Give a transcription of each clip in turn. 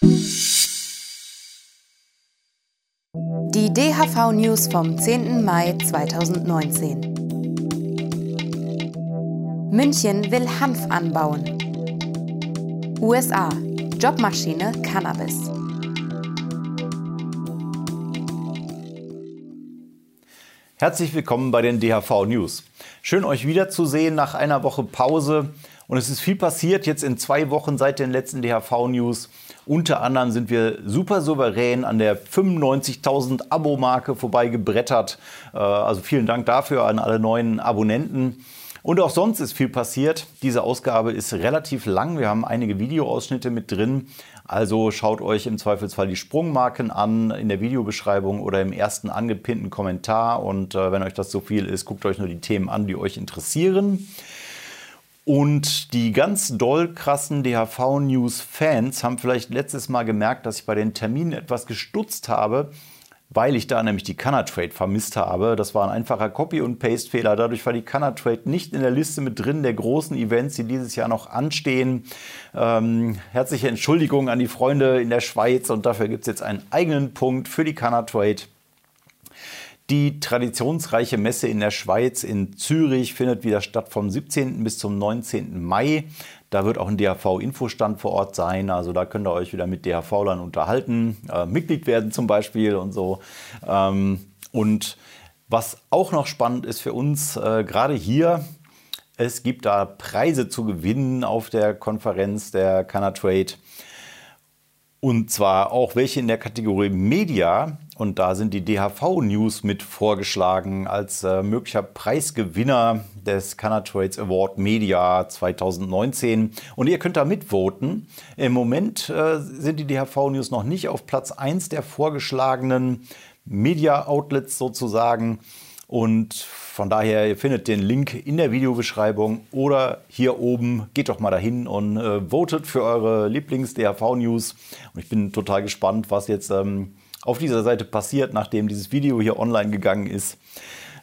Die DHV News vom 10. Mai 2019. München will Hanf anbauen. USA. Jobmaschine Cannabis. Herzlich willkommen bei den DHV News. Schön euch wiederzusehen nach einer Woche Pause. Und es ist viel passiert jetzt in zwei Wochen seit den letzten DHV News. Unter anderem sind wir super souverän an der 95.000 Abo-Marke vorbeigebrettert. Äh, also vielen Dank dafür an alle neuen Abonnenten. Und auch sonst ist viel passiert. Diese Ausgabe ist relativ lang. Wir haben einige Videoausschnitte mit drin. Also schaut euch im Zweifelsfall die Sprungmarken an in der Videobeschreibung oder im ersten angepinnten Kommentar. Und äh, wenn euch das so viel ist, guckt euch nur die Themen an, die euch interessieren. Und die ganz doll krassen DHV-News-Fans haben vielleicht letztes Mal gemerkt, dass ich bei den Terminen etwas gestutzt habe, weil ich da nämlich die Trade vermisst habe. Das war ein einfacher Copy- und Paste-Fehler. Dadurch war die Trade nicht in der Liste mit drin der großen Events, die dieses Jahr noch anstehen. Ähm, herzliche Entschuldigung an die Freunde in der Schweiz und dafür gibt es jetzt einen eigenen Punkt für die Trade. Die traditionsreiche Messe in der Schweiz in Zürich findet wieder statt vom 17. bis zum 19. Mai. Da wird auch ein DHV-Infostand vor Ort sein. Also da könnt ihr euch wieder mit DHV-Lern unterhalten, äh, Mitglied werden zum Beispiel und so. Ähm, und was auch noch spannend ist für uns, äh, gerade hier, es gibt da Preise zu gewinnen auf der Konferenz der Canatrade. Und zwar auch welche in der Kategorie Media. Und da sind die DHV-News mit vorgeschlagen als äh, möglicher Preisgewinner des Canatrades Award Media 2019. Und ihr könnt da mitvoten. Im Moment äh, sind die DHV-News noch nicht auf Platz 1 der vorgeschlagenen Media-Outlets sozusagen. Und von daher, ihr findet den Link in der Videobeschreibung oder hier oben. Geht doch mal dahin und äh, votet für eure Lieblings-DHV-News. Und ich bin total gespannt, was jetzt ähm, auf dieser Seite passiert, nachdem dieses Video hier online gegangen ist.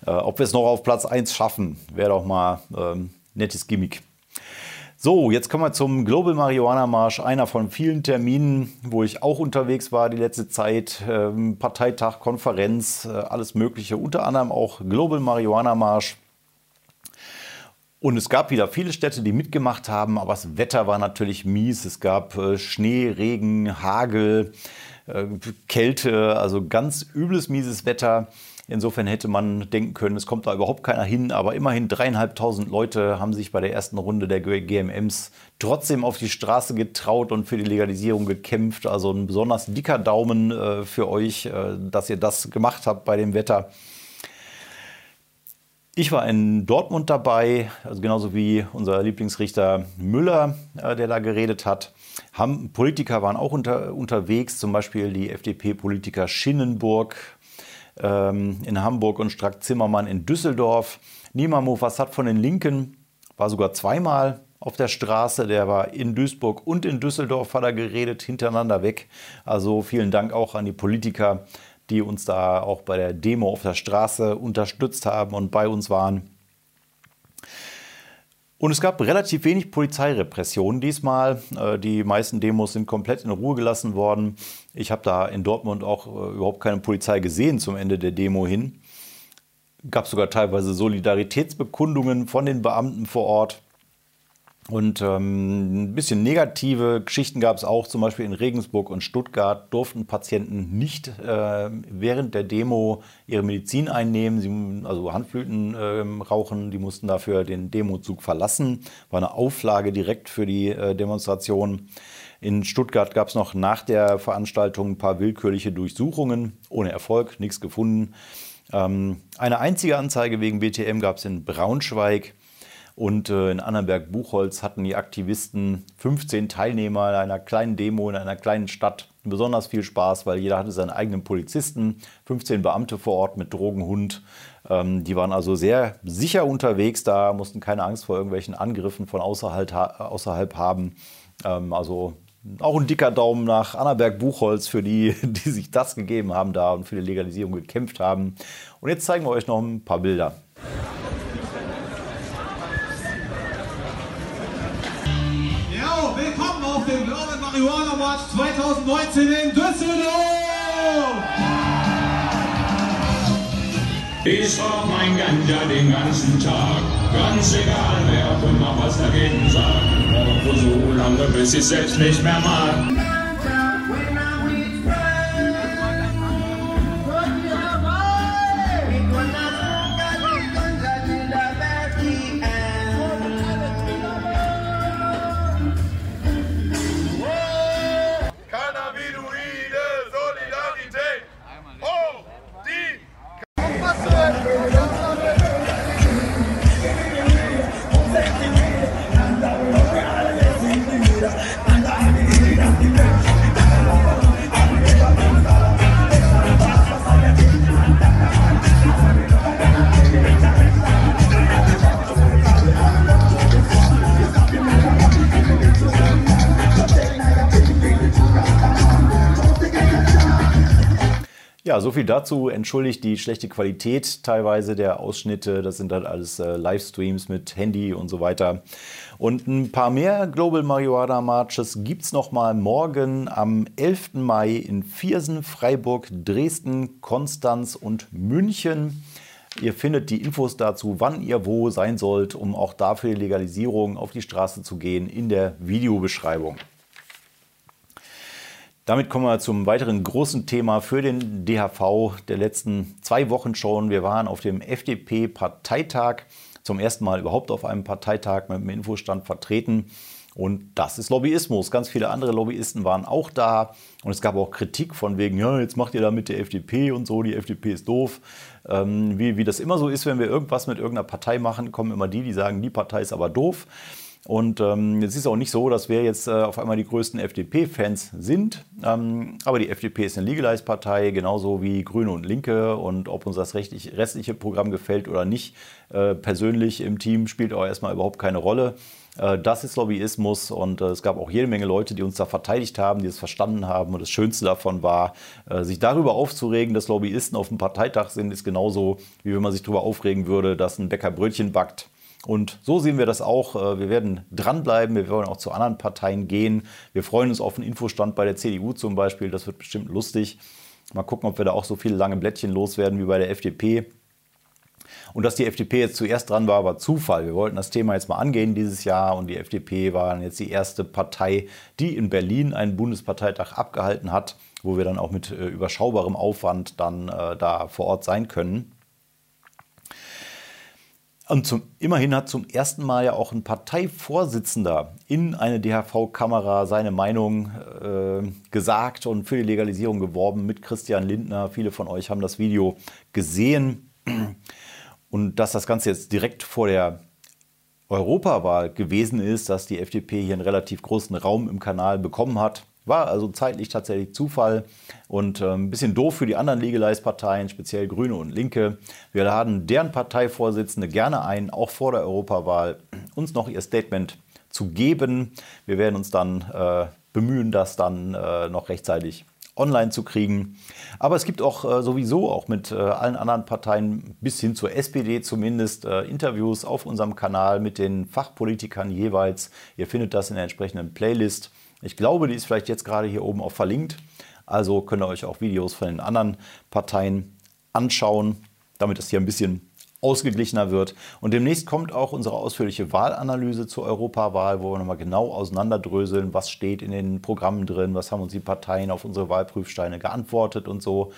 Äh, ob wir es noch auf Platz 1 schaffen, wäre doch mal ähm, nettes Gimmick. So, jetzt kommen wir zum Global Marihuana Marsch, einer von vielen Terminen, wo ich auch unterwegs war die letzte Zeit. Ähm, Parteitag, Konferenz, äh, alles Mögliche, unter anderem auch Global Marihuana Marsch. Und es gab wieder viele Städte, die mitgemacht haben, aber das Wetter war natürlich mies. Es gab äh, Schnee, Regen, Hagel. Äh, Kälte, also ganz übles, mieses Wetter. Insofern hätte man denken können, es kommt da überhaupt keiner hin, aber immerhin dreieinhalbtausend Leute haben sich bei der ersten Runde der GMMs trotzdem auf die Straße getraut und für die Legalisierung gekämpft. Also ein besonders dicker Daumen äh, für euch, dass ihr das gemacht habt bei dem Wetter. Ich war in Dortmund dabei, also genauso wie unser Lieblingsrichter Müller, äh, der da geredet hat. Politiker waren auch unter, unterwegs, zum Beispiel die FDP-Politiker Schinnenburg ähm, in Hamburg und Strack-Zimmermann in Düsseldorf. Nima Mofassat von den Linken war sogar zweimal auf der Straße. Der war in Duisburg und in Düsseldorf, hat er geredet, hintereinander weg. Also vielen Dank auch an die Politiker, die uns da auch bei der Demo auf der Straße unterstützt haben und bei uns waren. Und es gab relativ wenig Polizeirepression diesmal. Äh, die meisten Demos sind komplett in Ruhe gelassen worden. Ich habe da in Dortmund auch äh, überhaupt keine Polizei gesehen zum Ende der Demo hin. Gab sogar teilweise Solidaritätsbekundungen von den Beamten vor Ort. Und ähm, ein bisschen negative Geschichten gab es auch, zum Beispiel in Regensburg und Stuttgart durften Patienten nicht äh, während der Demo ihre Medizin einnehmen, sie, also Handflöten äh, rauchen, die mussten dafür den Demozug verlassen. War eine Auflage direkt für die äh, Demonstration. In Stuttgart gab es noch nach der Veranstaltung ein paar willkürliche Durchsuchungen, ohne Erfolg, nichts gefunden. Ähm, eine einzige Anzeige wegen BTM gab es in Braunschweig. Und äh, in Annenberg-Buchholz hatten die Aktivisten 15 Teilnehmer in einer kleinen Demo in einer kleinen Stadt. Besonders viel Spaß, weil jeder hatte seinen eigenen Polizisten, 15 Beamte vor Ort mit Drogenhund. Ähm, die waren also sehr sicher unterwegs da, mussten keine Angst vor irgendwelchen Angriffen von außerhalb, außerhalb haben. Ähm, also auch ein dicker Daumen nach Annaberg-Buchholz für die, die sich das gegeben haben da und für die Legalisierung gekämpft haben. Und jetzt zeigen wir euch noch ein paar Bilder. Marihuana March 2019 in Düsseldorf! Ich rauch mein Ganja den ganzen Tag, ganz egal wer auch immer was dagegen sagt. Rauche so lange, bis ich selbst nicht mehr mag. Ja, so viel dazu. Entschuldigt die schlechte Qualität teilweise der Ausschnitte. Das sind halt alles äh, Livestreams mit Handy und so weiter. Und ein paar mehr Global Marihuana Marches gibt es nochmal morgen am 11. Mai in Viersen, Freiburg, Dresden, Konstanz und München. Ihr findet die Infos dazu, wann ihr wo sein sollt, um auch dafür die Legalisierung auf die Straße zu gehen, in der Videobeschreibung. Damit kommen wir zum weiteren großen Thema für den DHV der letzten zwei Wochen schon. Wir waren auf dem FDP-Parteitag, zum ersten Mal überhaupt auf einem Parteitag mit dem Infostand vertreten. Und das ist Lobbyismus. Ganz viele andere Lobbyisten waren auch da. Und es gab auch Kritik von wegen, ja, jetzt macht ihr da mit der FDP und so, die FDP ist doof. Ähm, wie, wie das immer so ist, wenn wir irgendwas mit irgendeiner Partei machen, kommen immer die, die sagen, die Partei ist aber doof. Und ähm, es ist auch nicht so, dass wir jetzt äh, auf einmal die größten FDP-Fans sind. Ähm, aber die FDP ist eine Legalized-Partei, genauso wie Grüne und Linke. Und ob uns das restliche Programm gefällt oder nicht, äh, persönlich im Team spielt auch erstmal überhaupt keine Rolle. Äh, das ist Lobbyismus und äh, es gab auch jede Menge Leute, die uns da verteidigt haben, die es verstanden haben. Und das Schönste davon war, äh, sich darüber aufzuregen, dass Lobbyisten auf dem Parteitag sind, ist genauso, wie wenn man sich darüber aufregen würde, dass ein Bäcker Brötchen backt und so sehen wir das auch. Äh, wir werden dranbleiben, wir wollen auch zu anderen Parteien gehen. Wir freuen uns auf einen Infostand bei der CDU zum Beispiel, das wird bestimmt lustig. Mal gucken, ob wir da auch so viele lange Blättchen loswerden wie bei der FDP. Und dass die FDP jetzt zuerst dran war, war Zufall. Wir wollten das Thema jetzt mal angehen dieses Jahr und die FDP war jetzt die erste Partei, die in Berlin einen Bundesparteitag abgehalten hat, wo wir dann auch mit äh, überschaubarem Aufwand dann äh, da vor Ort sein können. Und zum, immerhin hat zum ersten Mal ja auch ein Parteivorsitzender in eine DHV-Kamera seine Meinung äh, gesagt und für die Legalisierung geworben mit Christian Lindner. Viele von euch haben das Video gesehen. Und dass das Ganze jetzt direkt vor der Europawahl gewesen ist, dass die FDP hier einen relativ großen Raum im Kanal bekommen hat, war also zeitlich tatsächlich Zufall und äh, ein bisschen doof für die anderen Legalize-Parteien, speziell Grüne und Linke. Wir laden deren Parteivorsitzende gerne ein, auch vor der Europawahl, uns noch ihr Statement zu geben. Wir werden uns dann äh, bemühen, das dann äh, noch rechtzeitig online zu kriegen. Aber es gibt auch äh, sowieso auch mit äh, allen anderen Parteien bis hin zur SPD zumindest äh, Interviews auf unserem Kanal mit den Fachpolitikern jeweils. Ihr findet das in der entsprechenden Playlist. Ich glaube, die ist vielleicht jetzt gerade hier oben auch verlinkt. Also könnt ihr euch auch Videos von den anderen Parteien anschauen, damit es hier ein bisschen ausgeglichener wird. Und demnächst kommt auch unsere ausführliche Wahlanalyse zur Europawahl, wo wir nochmal genau auseinanderdröseln, was steht in den Programmen drin, was haben uns die Parteien auf unsere Wahlprüfsteine geantwortet und so.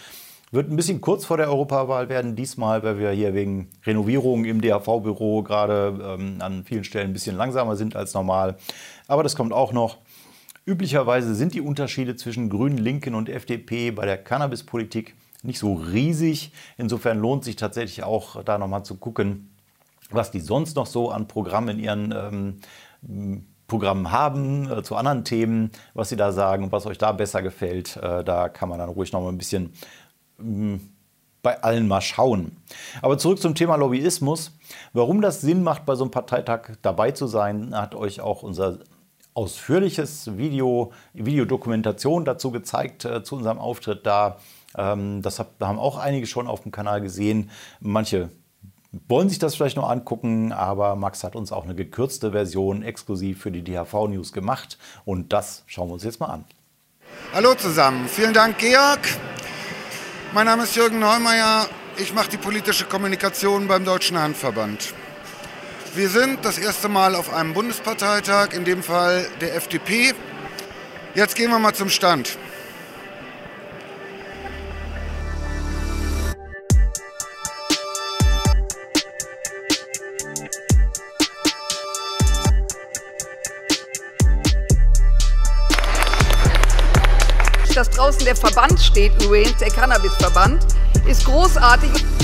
Wird ein bisschen kurz vor der Europawahl werden diesmal, weil wir hier wegen Renovierungen im DHV-Büro gerade ähm, an vielen Stellen ein bisschen langsamer sind als normal. Aber das kommt auch noch. Üblicherweise sind die Unterschiede zwischen Grünen, Linken und FDP bei der Cannabispolitik nicht so riesig. Insofern lohnt sich tatsächlich auch da nochmal zu gucken, was die sonst noch so an Programmen in ihren ähm, Programmen haben, äh, zu anderen Themen, was sie da sagen und was euch da besser gefällt. Äh, da kann man dann ruhig noch mal ein bisschen ähm, bei allen mal schauen. Aber zurück zum Thema Lobbyismus. Warum das Sinn macht, bei so einem Parteitag dabei zu sein, hat euch auch unser ausführliches Video, Videodokumentation dazu gezeigt, äh, zu unserem Auftritt da. Ähm, das hab, haben auch einige schon auf dem Kanal gesehen. Manche wollen sich das vielleicht noch angucken, aber Max hat uns auch eine gekürzte Version exklusiv für die DHV News gemacht und das schauen wir uns jetzt mal an. Hallo zusammen, vielen Dank Georg. Mein Name ist Jürgen Neumeier, ich mache die politische Kommunikation beim Deutschen Handverband. Wir sind das erste Mal auf einem Bundesparteitag, in dem Fall der FDP. Jetzt gehen wir mal zum Stand. dass draußen der Verband steht, übrigens, der Cannabisverband, ist großartig.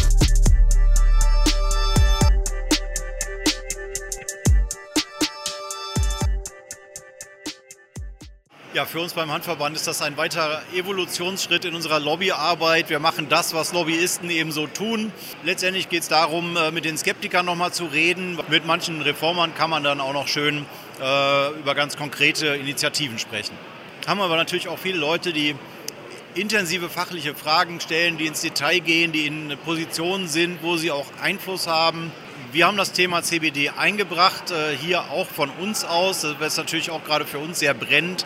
Für uns beim Handverband ist das ein weiterer Evolutionsschritt in unserer Lobbyarbeit. Wir machen das, was Lobbyisten eben so tun. Letztendlich geht es darum, äh, mit den Skeptikern nochmal zu reden. Mit manchen Reformern kann man dann auch noch schön äh, über ganz konkrete Initiativen sprechen. Haben aber natürlich auch viele Leute, die intensive fachliche Fragen stellen, die ins Detail gehen, die in Positionen sind, wo sie auch Einfluss haben. Wir haben das Thema CBD eingebracht, äh, hier auch von uns aus, was natürlich auch gerade für uns sehr brennt.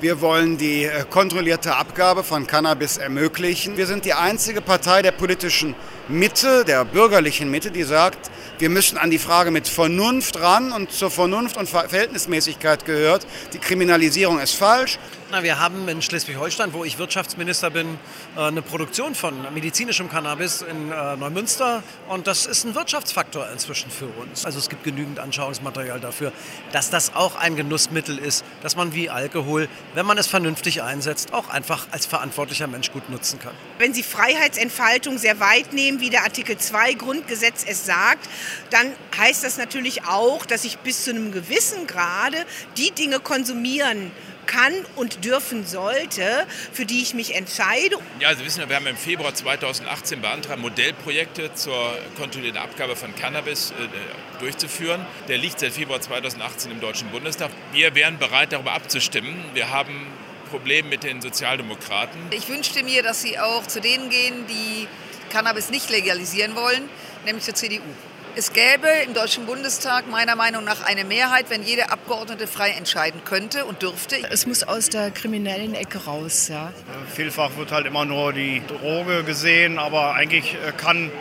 Wir wollen die äh, kontrollierte Abgabe von Cannabis ermöglichen. Wir sind die einzige Partei der politischen Mitte, der bürgerlichen Mitte, die sagt, wir müssen an die Frage mit Vernunft ran und zur Vernunft und Verhältnismäßigkeit gehört. Die Kriminalisierung ist falsch. Na, wir haben in Schleswig-Holstein, wo ich Wirtschaftsminister bin, äh, eine Produktion von medizinischem Cannabis in äh, Neumünster und das ist ein Wirtschaftsfaktor inzwischen für uns. Also es gibt genügend Anschauungsmaterial dafür, dass das auch ein Genussmittel ist, dass man wie Alkohol, wenn man es vernünftig einsetzt, auch einfach als verantwortlicher Mensch gut nutzen kann. Wenn Sie Freiheitsentfaltung sehr weit nehmen, wie der Artikel 2 Grundgesetz es sagt, dann heißt das natürlich auch, dass ich bis zu einem gewissen Grade die Dinge konsumieren kann und dürfen sollte, für die ich mich entscheide. Ja, Sie wissen, wir haben im Februar 2018 beantragt, Modellprojekte zur kontrollierten Abgabe von Cannabis äh, durchzuführen. Der liegt seit Februar 2018 im Deutschen Bundestag. Wir wären bereit, darüber abzustimmen. Wir haben Probleme mit den Sozialdemokraten. Ich wünschte mir, dass Sie auch zu denen gehen, die Cannabis nicht legalisieren wollen, nämlich zur CDU. Es gäbe im Deutschen Bundestag meiner Meinung nach eine Mehrheit, wenn jede Abgeordnete frei entscheiden könnte und dürfte. Es muss aus der kriminellen Ecke raus. Ja. Vielfach wird halt immer nur die Droge gesehen, aber eigentlich äh, kann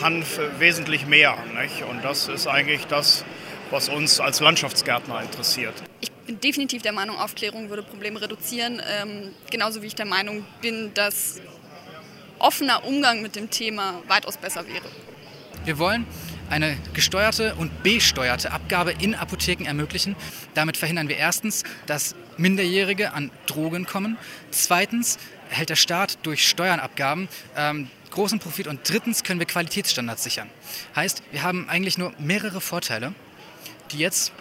Hanf wesentlich mehr. Nicht? Und das ist eigentlich das, was uns als Landschaftsgärtner interessiert. Ich bin definitiv der Meinung, Aufklärung würde Probleme reduzieren. Ähm, genauso wie ich der Meinung bin, dass offener Umgang mit dem Thema weitaus besser wäre. Wir wollen eine gesteuerte und besteuerte Abgabe in Apotheken ermöglichen. Damit verhindern wir erstens, dass Minderjährige an Drogen kommen. Zweitens erhält der Staat durch Steuernabgaben ähm, großen Profit. Und drittens können wir Qualitätsstandards sichern. Heißt, wir haben eigentlich nur mehrere Vorteile, die jetzt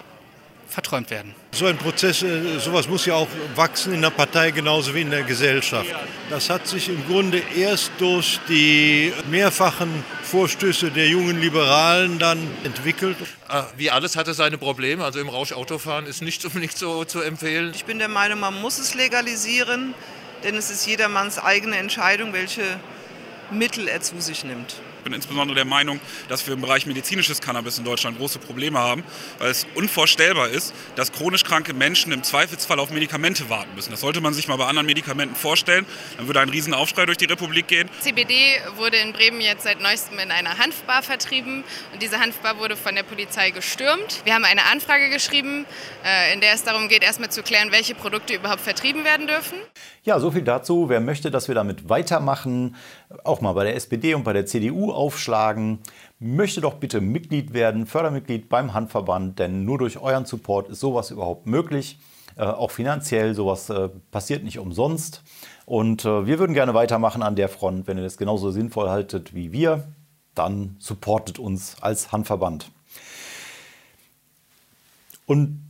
verträumt werden. So ein Prozess, äh, sowas muss ja auch wachsen in der Partei genauso wie in der Gesellschaft. Das hat sich im Grunde erst durch die mehrfachen Vorstöße der jungen Liberalen dann entwickelt. Ah, wie alles hatte seine Probleme. Also im Rausch Autofahren ist nicht unbedingt so zu empfehlen. Ich bin der Meinung, man muss es legalisieren, denn es ist jedermanns eigene Entscheidung, welche Mittel er zu sich nimmt. Ich bin insbesondere der Meinung, dass wir im Bereich medizinisches Cannabis in Deutschland große Probleme haben, weil es unvorstellbar ist, dass chronisch kranke Menschen im Zweifelsfall auf Medikamente warten müssen. Das sollte man sich mal bei anderen Medikamenten vorstellen. Dann würde ein Riesenaufschrei durch die Republik gehen. CBD wurde in Bremen jetzt seit neuestem in einer Hanfbar vertrieben und diese Hanfbar wurde von der Polizei gestürmt. Wir haben eine Anfrage geschrieben, äh, in der es darum geht, erstmal zu klären, welche Produkte überhaupt vertrieben werden dürfen. Ja, so viel dazu. Wer möchte, dass wir damit weitermachen, auch mal bei der SPD und bei der CDU aufschlagen, möchte doch bitte Mitglied werden, Fördermitglied beim Handverband, denn nur durch euren Support ist sowas überhaupt möglich. Äh, auch finanziell, sowas äh, passiert nicht umsonst. Und äh, wir würden gerne weitermachen an der Front. Wenn ihr das genauso sinnvoll haltet wie wir, dann supportet uns als Handverband. Und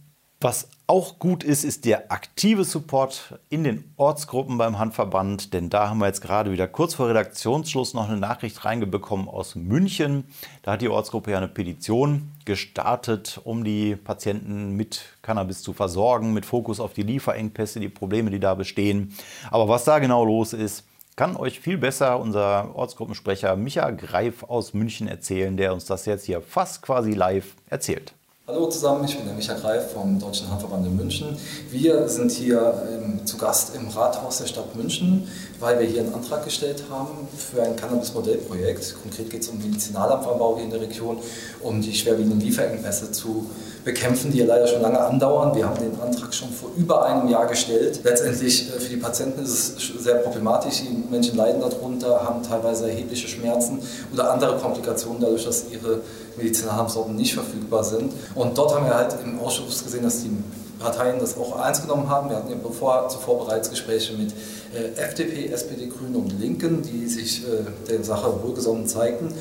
was auch gut ist, ist der aktive Support in den Ortsgruppen beim Handverband, denn da haben wir jetzt gerade wieder kurz vor Redaktionsschluss noch eine Nachricht reingebekommen aus München. Da hat die Ortsgruppe ja eine Petition gestartet, um die Patienten mit Cannabis zu versorgen, mit Fokus auf die Lieferengpässe, die Probleme, die da bestehen. Aber was da genau los ist, kann euch viel besser unser Ortsgruppensprecher Micha Greif aus München erzählen, der uns das jetzt hier fast quasi live erzählt. Hallo zusammen, ich bin der Michael Greif vom Deutschen Handverband in München. Wir sind hier ähm, zu Gast im Rathaus der Stadt München, weil wir hier einen Antrag gestellt haben für ein Cannabis-Modellprojekt. Konkret geht es um Medizinalabwau hier in der Region, um die schwerwiegenden Lieferengpässe zu bekämpfen, die ja leider schon lange andauern. Wir haben den Antrag schon vor über einem Jahr gestellt. Letztendlich äh, für die Patienten ist es sehr problematisch. Die Menschen leiden darunter, haben teilweise erhebliche Schmerzen oder andere Komplikationen dadurch, dass ihre Medizinalsorten nicht verfügbar sind. Und dort haben wir halt im Ausschuss gesehen, dass die Parteien das auch ernst genommen haben. Wir hatten ja bevor, zuvor bereits Gespräche mit äh, FDP, SPD, Grünen und Linken, die sich äh, der Sache wohlgesonnen zeigten.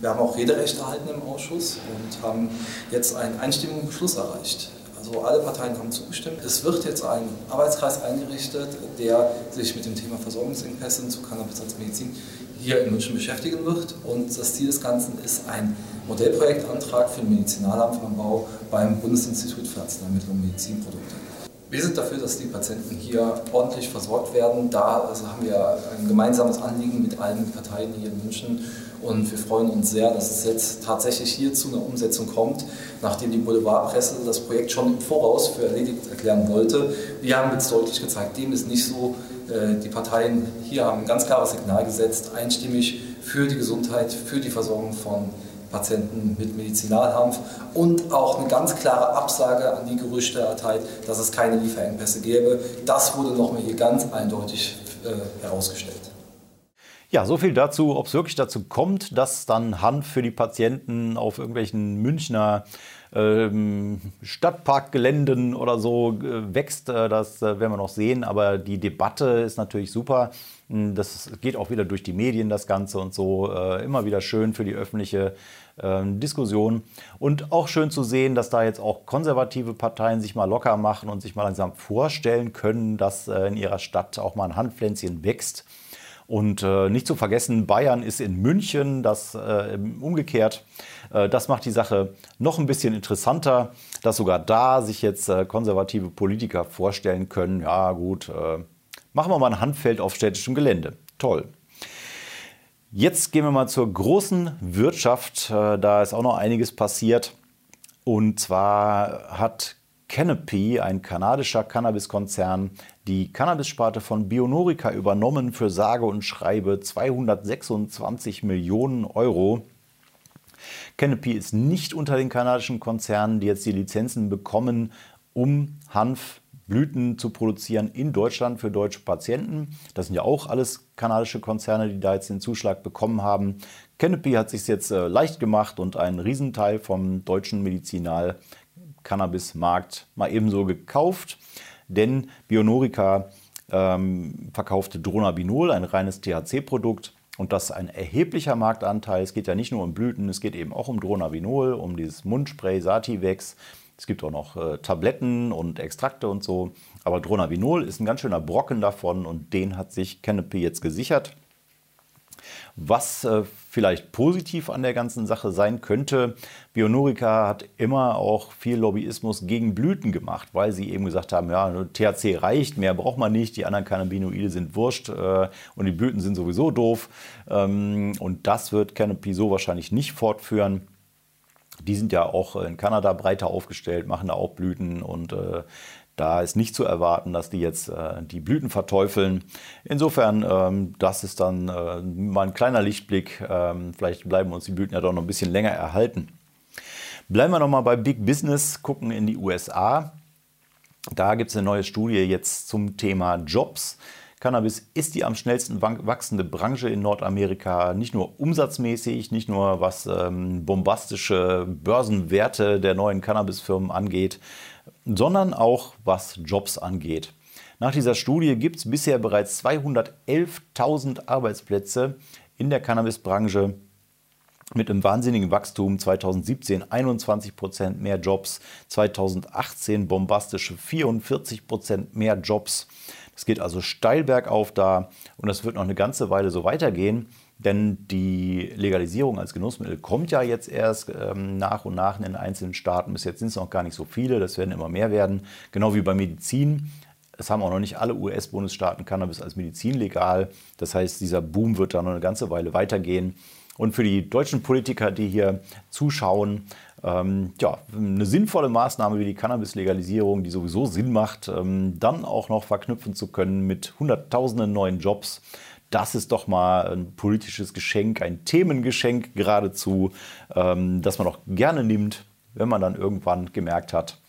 Wir haben auch Rederecht erhalten im Ausschuss und haben jetzt einen einstimmigen Beschluss erreicht. Also alle Parteien haben zugestimmt. Es wird jetzt ein Arbeitskreis eingerichtet, der sich mit dem Thema Versorgungsengpässe zu Cannabis als Medizin hier in München beschäftigen wird. Und das Ziel des Ganzen ist ein Modellprojektantrag für den Medizinalampfanbau beim Bundesinstitut für Arzneimittel und Medizinprodukte. Wir sind dafür, dass die Patienten hier ordentlich versorgt werden. Da also haben wir ein gemeinsames Anliegen mit allen Parteien hier in München und wir freuen uns sehr, dass es jetzt tatsächlich hier zu einer Umsetzung kommt, nachdem die Boulevardpresse das Projekt schon im Voraus für erledigt erklären wollte. Wir haben jetzt deutlich gezeigt, dem ist nicht so. Äh, die Parteien hier haben ein ganz klares Signal gesetzt, einstimmig für die Gesundheit, für die Versorgung von Patienten mit Medizinalhanf und auch eine ganz klare Absage an die Gerüchte erteilt, dass es keine Lieferengpässe gäbe. Das wurde nochmal hier ganz eindeutig äh, herausgestellt. Ja, so viel dazu, ob es wirklich dazu kommt, dass dann Hanf für die Patienten auf irgendwelchen Münchner ähm, Stadtparkgeländen oder so äh, wächst, äh, das äh, werden wir noch sehen. Aber die Debatte ist natürlich super. Hm, das geht auch wieder durch die Medien, das Ganze und so. Äh, immer wieder schön für die öffentliche ähm, Diskussion. Und auch schön zu sehen, dass da jetzt auch konservative Parteien sich mal locker machen und sich mal langsam vorstellen können, dass äh, in ihrer Stadt auch mal ein Handpflänzchen wächst. Und äh, nicht zu vergessen, Bayern ist in München, das äh, umgekehrt. Äh, das macht die Sache noch ein bisschen interessanter, dass sogar da sich jetzt äh, konservative Politiker vorstellen können, ja gut, äh, machen wir mal ein Handfeld auf städtischem Gelände. Toll. Jetzt gehen wir mal zur großen Wirtschaft. Äh, da ist auch noch einiges passiert. Und zwar hat Canopy, ein kanadischer Cannabiskonzern, die Cannabis-Sparte von Bionorica übernommen für sage und schreibe 226 Millionen Euro. Canopy ist nicht unter den kanadischen Konzernen, die jetzt die Lizenzen bekommen, um Hanfblüten zu produzieren in Deutschland für deutsche Patienten. Das sind ja auch alles kanadische Konzerne, die da jetzt den Zuschlag bekommen haben. Canopy hat sich jetzt äh, leicht gemacht und einen Riesenteil vom deutschen Medizinal Cannabismarkt mal ebenso gekauft, denn Bionorica ähm, verkaufte Dronabinol, ein reines THC-Produkt. Und das ist ein erheblicher Marktanteil. Es geht ja nicht nur um Blüten, es geht eben auch um Dronabinol, um dieses Mundspray Sativex. Es gibt auch noch äh, Tabletten und Extrakte und so. Aber Dronabinol ist ein ganz schöner Brocken davon und den hat sich Canopy jetzt gesichert. Was äh, vielleicht positiv an der ganzen Sache sein könnte, Bionorica hat immer auch viel Lobbyismus gegen Blüten gemacht, weil sie eben gesagt haben, ja, THC reicht, mehr braucht man nicht, die anderen Cannabinoide sind wurscht äh, und die Blüten sind sowieso doof. Ähm, und das wird Canopy so wahrscheinlich nicht fortführen. Die sind ja auch in Kanada breiter aufgestellt, machen da auch Blüten und äh, da ist nicht zu erwarten, dass die jetzt äh, die Blüten verteufeln. Insofern, ähm, das ist dann äh, mal ein kleiner Lichtblick. Ähm, vielleicht bleiben uns die Blüten ja doch noch ein bisschen länger erhalten. Bleiben wir noch mal bei Big Business, gucken in die USA. Da gibt es eine neue Studie jetzt zum Thema Jobs. Cannabis ist die am schnellsten wachsende Branche in Nordamerika, nicht nur umsatzmäßig, nicht nur was ähm, bombastische Börsenwerte der neuen Cannabisfirmen angeht, sondern auch was Jobs angeht. Nach dieser Studie gibt es bisher bereits 211.000 Arbeitsplätze in der Cannabisbranche mit einem wahnsinnigen Wachstum. 2017 21 Prozent mehr Jobs, 2018 bombastische 44 Prozent mehr Jobs. Es geht also steil bergauf da und das wird noch eine ganze Weile so weitergehen. Denn die Legalisierung als Genussmittel kommt ja jetzt erst ähm, nach und nach in den einzelnen Staaten. Bis jetzt sind es noch gar nicht so viele, das werden immer mehr werden. Genau wie bei Medizin. Es haben auch noch nicht alle US-Bundesstaaten Cannabis als Medizin legal. Das heißt, dieser Boom wird da noch eine ganze Weile weitergehen. Und für die deutschen Politiker, die hier zuschauen, ähm, ja, eine sinnvolle Maßnahme wie die Cannabis-Legalisierung, die sowieso Sinn macht, ähm, dann auch noch verknüpfen zu können mit Hunderttausenden neuen Jobs. Das ist doch mal ein politisches Geschenk, ein Themengeschenk geradezu, ähm, das man auch gerne nimmt, wenn man dann irgendwann gemerkt hat,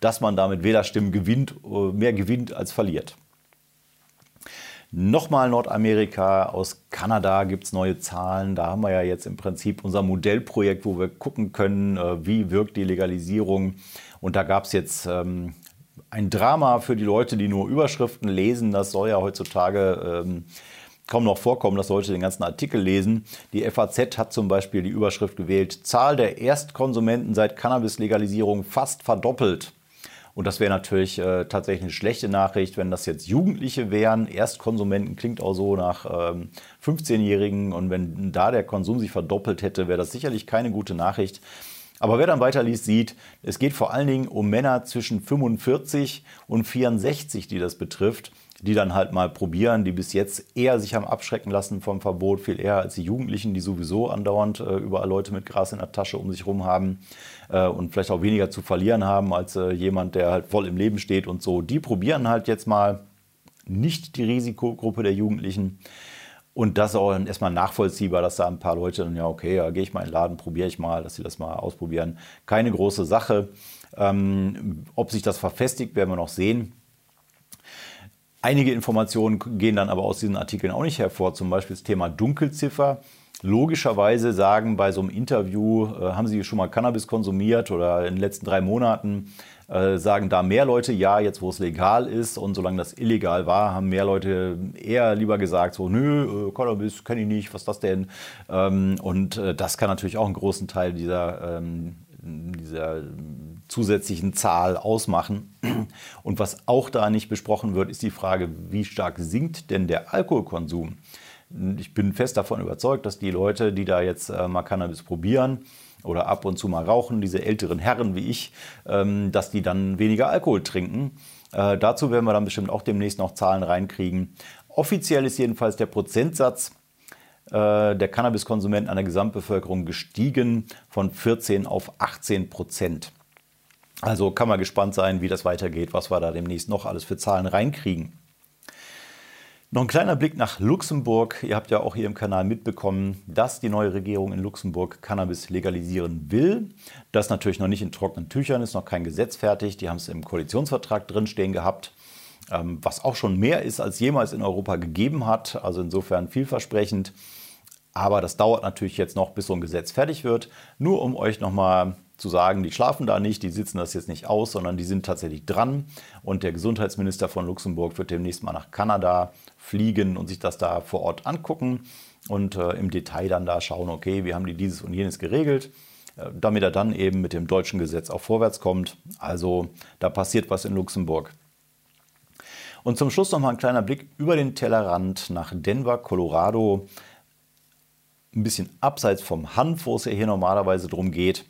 dass man damit Wählerstimmen gewinnt, äh, mehr gewinnt als verliert. Nochmal Nordamerika, aus Kanada gibt es neue Zahlen. Da haben wir ja jetzt im Prinzip unser Modellprojekt, wo wir gucken können, äh, wie wirkt die Legalisierung. Und da gab es jetzt ähm, ein Drama für die Leute, die nur Überschriften lesen. Das soll ja heutzutage ähm, kaum noch vorkommen, dass Leute den ganzen Artikel lesen. Die FAZ hat zum Beispiel die Überschrift gewählt, Zahl der Erstkonsumenten seit Cannabis-Legalisierung fast verdoppelt. Und das wäre natürlich äh, tatsächlich eine schlechte Nachricht, wenn das jetzt Jugendliche wären. Erstkonsumenten klingt auch so nach ähm, 15-Jährigen. Und wenn da der Konsum sich verdoppelt hätte, wäre das sicherlich keine gute Nachricht. Aber wer dann weiterliest, sieht, es geht vor allen Dingen um Männer zwischen 45 und 64, die das betrifft die dann halt mal probieren, die bis jetzt eher sich haben abschrecken lassen vom Verbot, viel eher als die Jugendlichen, die sowieso andauernd äh, überall Leute mit Gras in der Tasche um sich herum haben äh, und vielleicht auch weniger zu verlieren haben als äh, jemand, der halt voll im Leben steht und so. Die probieren halt jetzt mal nicht die Risikogruppe der Jugendlichen. Und das ist auch erstmal nachvollziehbar, dass da ein paar Leute dann, ja, okay, ja, gehe ich mal in den Laden, probiere ich mal, dass sie das mal ausprobieren. Keine große Sache. Ähm, ob sich das verfestigt, werden wir noch sehen. Einige Informationen gehen dann aber aus diesen Artikeln auch nicht hervor, zum Beispiel das Thema Dunkelziffer. Logischerweise sagen bei so einem Interview, äh, haben Sie schon mal Cannabis konsumiert oder in den letzten drei Monaten, äh, sagen da mehr Leute ja, jetzt wo es legal ist und solange das illegal war, haben mehr Leute eher lieber gesagt, so nö, äh, Cannabis kenne ich nicht, was ist das denn? Ähm, und äh, das kann natürlich auch einen großen Teil dieser, ähm, dieser zusätzlichen Zahl ausmachen. Und was auch da nicht besprochen wird, ist die Frage, wie stark sinkt denn der Alkoholkonsum? Ich bin fest davon überzeugt, dass die Leute, die da jetzt äh, mal Cannabis probieren oder ab und zu mal rauchen, diese älteren Herren wie ich, ähm, dass die dann weniger Alkohol trinken. Äh, dazu werden wir dann bestimmt auch demnächst noch Zahlen reinkriegen. Offiziell ist jedenfalls der Prozentsatz äh, der Cannabiskonsumenten an der Gesamtbevölkerung gestiegen von 14 auf 18 Prozent. Also kann man gespannt sein, wie das weitergeht, was wir da demnächst noch alles für Zahlen reinkriegen. Noch ein kleiner Blick nach Luxemburg. Ihr habt ja auch hier im Kanal mitbekommen, dass die neue Regierung in Luxemburg Cannabis legalisieren will. Das natürlich noch nicht in trockenen Tüchern, ist noch kein Gesetz fertig. Die haben es im Koalitionsvertrag drinstehen gehabt, ähm, was auch schon mehr ist, als jemals in Europa gegeben hat. Also insofern vielversprechend. Aber das dauert natürlich jetzt noch, bis so ein Gesetz fertig wird. Nur um euch nochmal zu sagen, die schlafen da nicht, die sitzen das jetzt nicht aus, sondern die sind tatsächlich dran. Und der Gesundheitsminister von Luxemburg wird demnächst mal nach Kanada fliegen und sich das da vor Ort angucken und äh, im Detail dann da schauen, okay, wie haben die dieses und jenes geregelt, äh, damit er dann eben mit dem deutschen Gesetz auch vorwärts kommt. Also da passiert was in Luxemburg. Und zum Schluss noch mal ein kleiner Blick über den Tellerrand nach Denver, Colorado. Ein bisschen abseits vom Hanf, wo es ja hier normalerweise drum geht.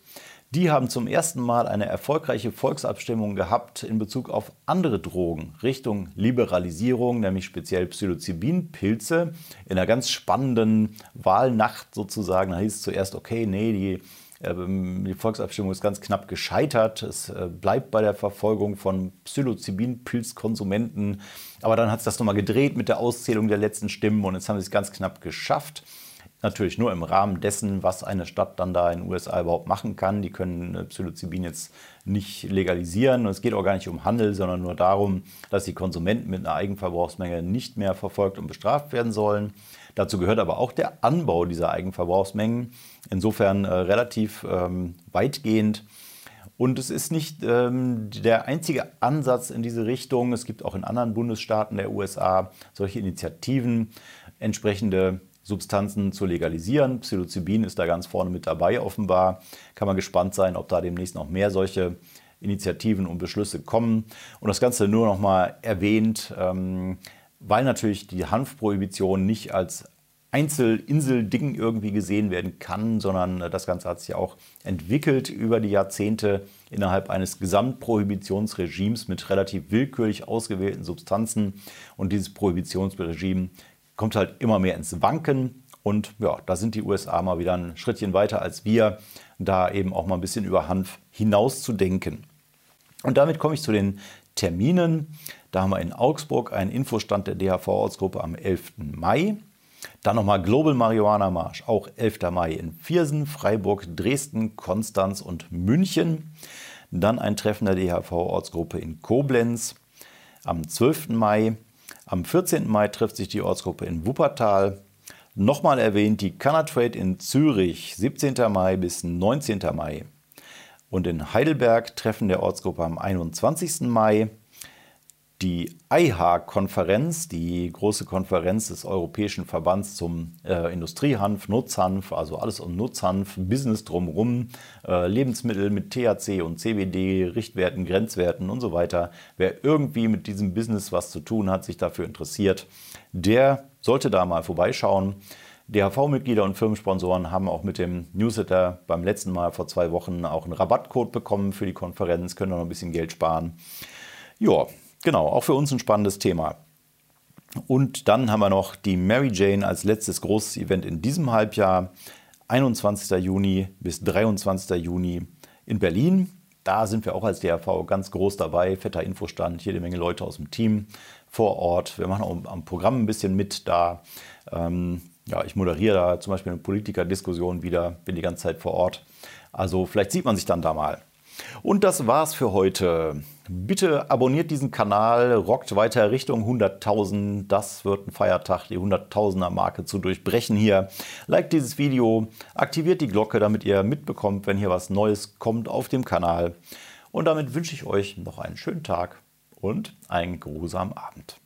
Die haben zum ersten Mal eine erfolgreiche Volksabstimmung gehabt in Bezug auf andere Drogen Richtung Liberalisierung, nämlich speziell Psilocybin-Pilze. In einer ganz spannenden Wahlnacht sozusagen. Da hieß es zuerst, okay, nee, die ähm, die Volksabstimmung ist ganz knapp gescheitert. Es äh, bleibt bei der Verfolgung von Psilocybin-Pilzkonsumenten. Aber dann hat es das nochmal gedreht mit der Auszählung der letzten Stimmen und jetzt haben sie es ganz knapp geschafft. Natürlich nur im Rahmen dessen, was eine Stadt dann da in den USA überhaupt machen kann. Die können äh, Psilocybin jetzt nicht legalisieren. Und es geht auch gar nicht um Handel, sondern nur darum, dass die Konsumenten mit einer Eigenverbrauchsmenge nicht mehr verfolgt und bestraft werden sollen. Dazu gehört aber auch der Anbau dieser Eigenverbrauchsmengen. Insofern äh, relativ ähm, weitgehend. Und es ist nicht ähm, der einzige Ansatz in diese Richtung. Es gibt auch in anderen Bundesstaaten der USA solche Initiativen, entsprechende Substanzen zu legalisieren. Psilocybin ist da ganz vorne mit dabei offenbar. Kann man gespannt sein, ob da demnächst noch mehr solche Initiativen und Beschlüsse kommen. Und das Ganze nur noch mal erwähnt, ähm, weil natürlich die Hanfprohibition nicht als Einzelinsel-Ding irgendwie gesehen werden kann, sondern das Ganze hat sich auch entwickelt über die Jahrzehnte innerhalb eines Gesamtprohibitionsregimes mit relativ willkürlich ausgewählten Substanzen. Und dieses Prohibitionsregime kommt halt immer mehr ins Wanken. Und ja, da sind die USA mal wieder ein Schrittchen weiter als wir, da eben auch mal ein bisschen über Hanf hinaus zu denken. Und damit komme ich zu den Terminen. Da haben wir in Augsburg einen Infostand der DHV-Ortsgruppe am 11. Mai. Dann nochmal Global Marihuana Marsch, auch 11. Mai in Viersen, Freiburg, Dresden, Konstanz und München. Dann ein Treffen der DHV-Ortsgruppe in Koblenz am 12. Mai. Am 14. Mai trifft sich die Ortsgruppe in Wuppertal. Nochmal erwähnt die Canatrade in Zürich, 17. Mai bis 19. Mai. Und in Heidelberg Treffen der Ortsgruppe am 21. Mai die IHA-Konferenz, die große Konferenz des Europäischen Verbands zum äh, Industriehanf, Nutzhanf, also alles um Nutzhanf, Business drumherum, äh, Lebensmittel mit THC und CBD, Richtwerten, Grenzwerten und so weiter. Wer irgendwie mit diesem Business was zu tun hat, sich dafür interessiert, der sollte da mal vorbeischauen. DHV-Mitglieder und Firmensponsoren haben auch mit dem Newsletter beim letzten Mal vor zwei Wochen auch einen Rabattcode bekommen für die Konferenz, können noch ein bisschen Geld sparen. Ja, Genau, auch für uns ein spannendes Thema. Und dann haben wir noch die Mary Jane als letztes großes Event in diesem Halbjahr, 21. Juni bis 23. Juni in Berlin. Da sind wir auch als DRV ganz groß dabei. Fetter Infostand, jede Menge Leute aus dem Team vor Ort. Wir machen auch am Programm ein bisschen mit da. Ähm, ja, ich moderiere da zum Beispiel eine Politikerdiskussion wieder, bin die ganze Zeit vor Ort. Also vielleicht sieht man sich dann da mal. Und das war's für heute. Bitte abonniert diesen Kanal, rockt weiter Richtung 100.000. Das wird ein Feiertag, die 100.000er Marke zu durchbrechen hier. Liked dieses Video, aktiviert die Glocke, damit ihr mitbekommt, wenn hier was Neues kommt auf dem Kanal. Und damit wünsche ich euch noch einen schönen Tag und einen geruhsamen Abend.